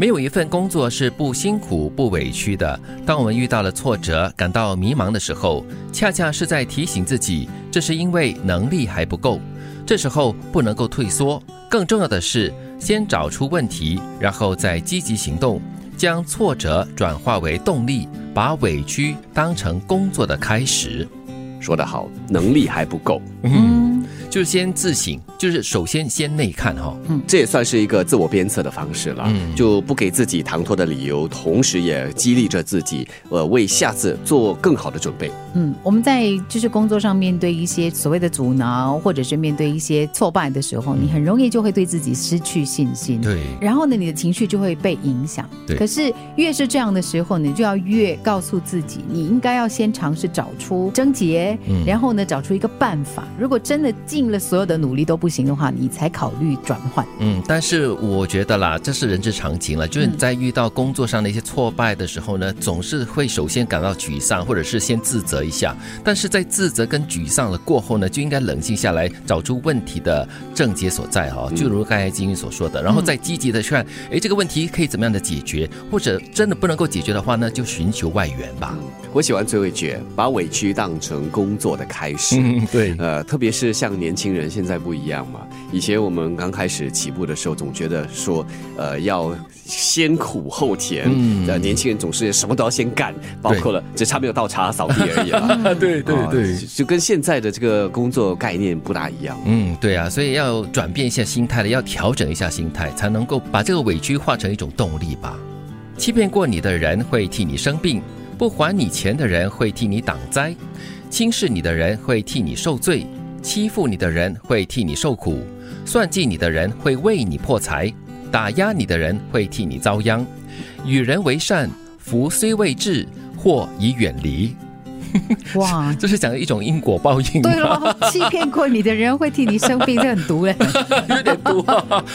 没有一份工作是不辛苦、不委屈的。当我们遇到了挫折、感到迷茫的时候，恰恰是在提醒自己，这是因为能力还不够。这时候不能够退缩，更重要的是先找出问题，然后再积极行动，将挫折转化为动力，把委屈当成工作的开始。说得好，能力还不够。嗯，就是先自省，就是首先先内看哈。嗯，这也算是一个自我鞭策的方式了。嗯，就不给自己唐突的理由，同时也激励着自己，呃，为下次做更好的准备。嗯，我们在就是工作上面对一些所谓的阻挠，或者是面对一些挫败的时候，你很容易就会对自己失去信心。对。然后呢，你的情绪就会被影响。对。可是越是这样的时候，你就要越告诉自己，你应该要先尝试找出症结。嗯，然后呢，找出一个办法。如果真的尽了所有的努力都不行的话，你才考虑转换。嗯，但是我觉得啦，这是人之常情了。就是你在遇到工作上的一些挫败的时候呢，总是会首先感到沮丧，或者是先自责一下。但是在自责跟沮丧了过后呢，就应该冷静下来，找出问题的症结所在哈。就如刚才金玉所说的，然后再积极的去看，哎，这个问题可以怎么样的解决？或者真的不能够解决的话呢，就寻求外援吧。我喜欢最后一句，把委屈当成工作的开始。嗯，对，呃，特别是像年轻人现在不一样嘛。以前我们刚开始起步的时候，总觉得说，呃，要先苦后甜。嗯，年轻人总是什么都要先干，包括了只差没有倒茶扫地而已了。对对对，就跟现在的这个工作概念不大一样。嗯，对啊，所以要转变一下心态了，要调整一下心态，才能够把这个委屈化成一种动力吧。欺骗过你的人会替你生病。不还你钱的人会替你挡灾，轻视你的人会替你受罪，欺负你的人会替你受苦，算计你的人会为你破财，打压你的人会替你遭殃。与人为善，福虽未至，祸已远离。哇，这是讲一种因果报应。对了，欺骗过你的人会替你生病，这很毒嘞，有点毒。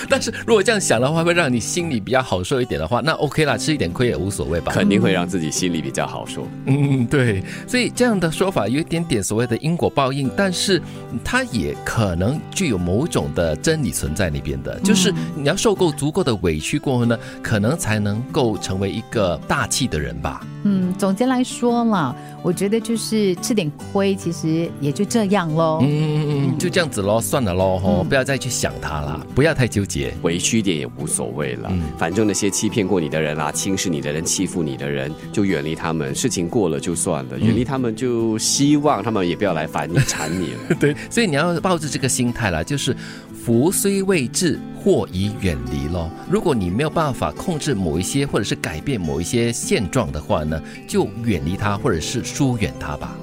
但是如果这样想的话，会让你心里比较好受一点的话，那 OK 啦，吃一点亏也无所谓吧。肯定会让自己心里比较好受。嗯，对。所以这样的说法有一点点所谓的因果报应，但是它也可能具有某种的真理存在那边的，就是你要受够足够的委屈过后呢，可能才能够成为一个大气的人吧。嗯，总结来说嘛，我觉得就是吃点亏，其实也就这样喽。嗯嗯嗯，就这样子喽，算了喽，吼，不要再去想他了，不要太纠结，委屈一点也无所谓了。反正那些欺骗过你的人啊，轻视你的人，欺负你的人，就远离他们。事情过了就算了，远离他们，就希望他们也不要来烦你、缠你了。对，所以你要抱着这个心态啦，就是福虽未至。祸已远离咯。如果你没有办法控制某一些，或者是改变某一些现状的话呢，就远离他，或者是疏远他吧。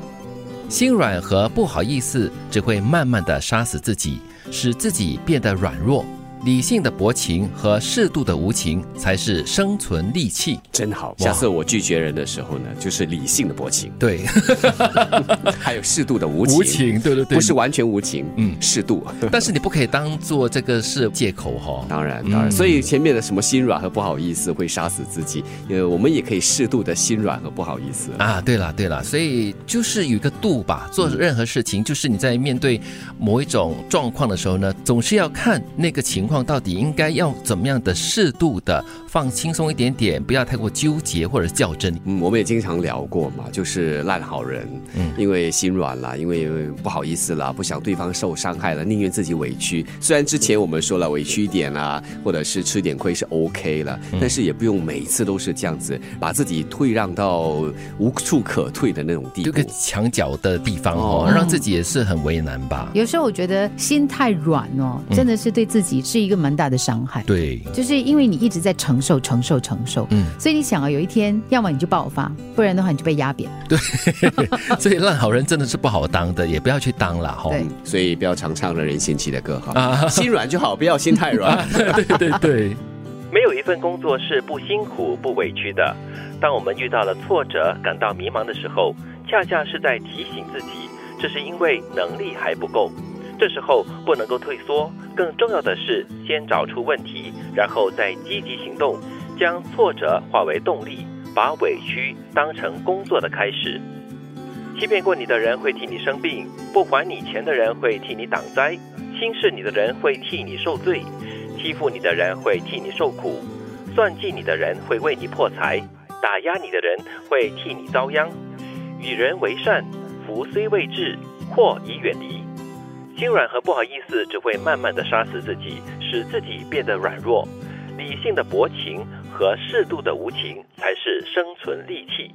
心软和不好意思只会慢慢的杀死自己，使自己变得软弱。理性的薄情和适度的无情才是生存利器，真好。下次我拒绝人的时候呢，就是理性的薄情，对，还有适度的无情，无情，对对对，不是完全无情，嗯，适度。但是你不可以当做这个是借口哈。当然，当然。所以前面的什么心软和不好意思会杀死自己，呃，我们也可以适度的心软和不好意思啊。对了，对了，所以就是有一个度吧。做任何事情，就是你在面对某一种状况的时候呢，总是要看那个情况。到底应该要怎么样的适度的放轻松一点点，不要太过纠结或者较真。嗯，我们也经常聊过嘛，就是烂好人，嗯，因为心软了，因为不好意思了，不想对方受伤害了，宁愿自己委屈。虽然之前我们说了委屈一点啊，或者是吃点亏是 OK 了，但是也不用每次都是这样子，把自己退让到无处可退的那种地步，这个墙角的地方哦，让自己也是很为难吧。有时候我觉得心太软哦，真的是对自己是。一个蛮大的伤害，对，就是因为你一直在承受、承受、承受，嗯，所以你想啊，有一天，要么你就爆发，不然的话你就被压扁。对，所以烂好人真的是不好当的，也不要去当了哈。对，所以不要常唱了人心气的歌哈，心软就好，不要心太软。对对对，没有一份工作是不辛苦、不委屈的。当我们遇到了挫折、感到迷茫的时候，恰恰是在提醒自己，这是因为能力还不够。这时候不能够退缩，更重要的是先找出问题，然后再积极行动，将挫折化为动力，把委屈当成工作的开始。欺骗过你的人会替你生病，不还你钱的人会替你挡灾，轻视你的人会替你受罪，欺负你的人会替你受苦，算计你的人会为你破财，打压你的人会替你遭殃。与人为善，福虽未至，祸已远离。心软和不好意思只会慢慢的杀死自己，使自己变得软弱。理性的薄情和适度的无情才是生存利器。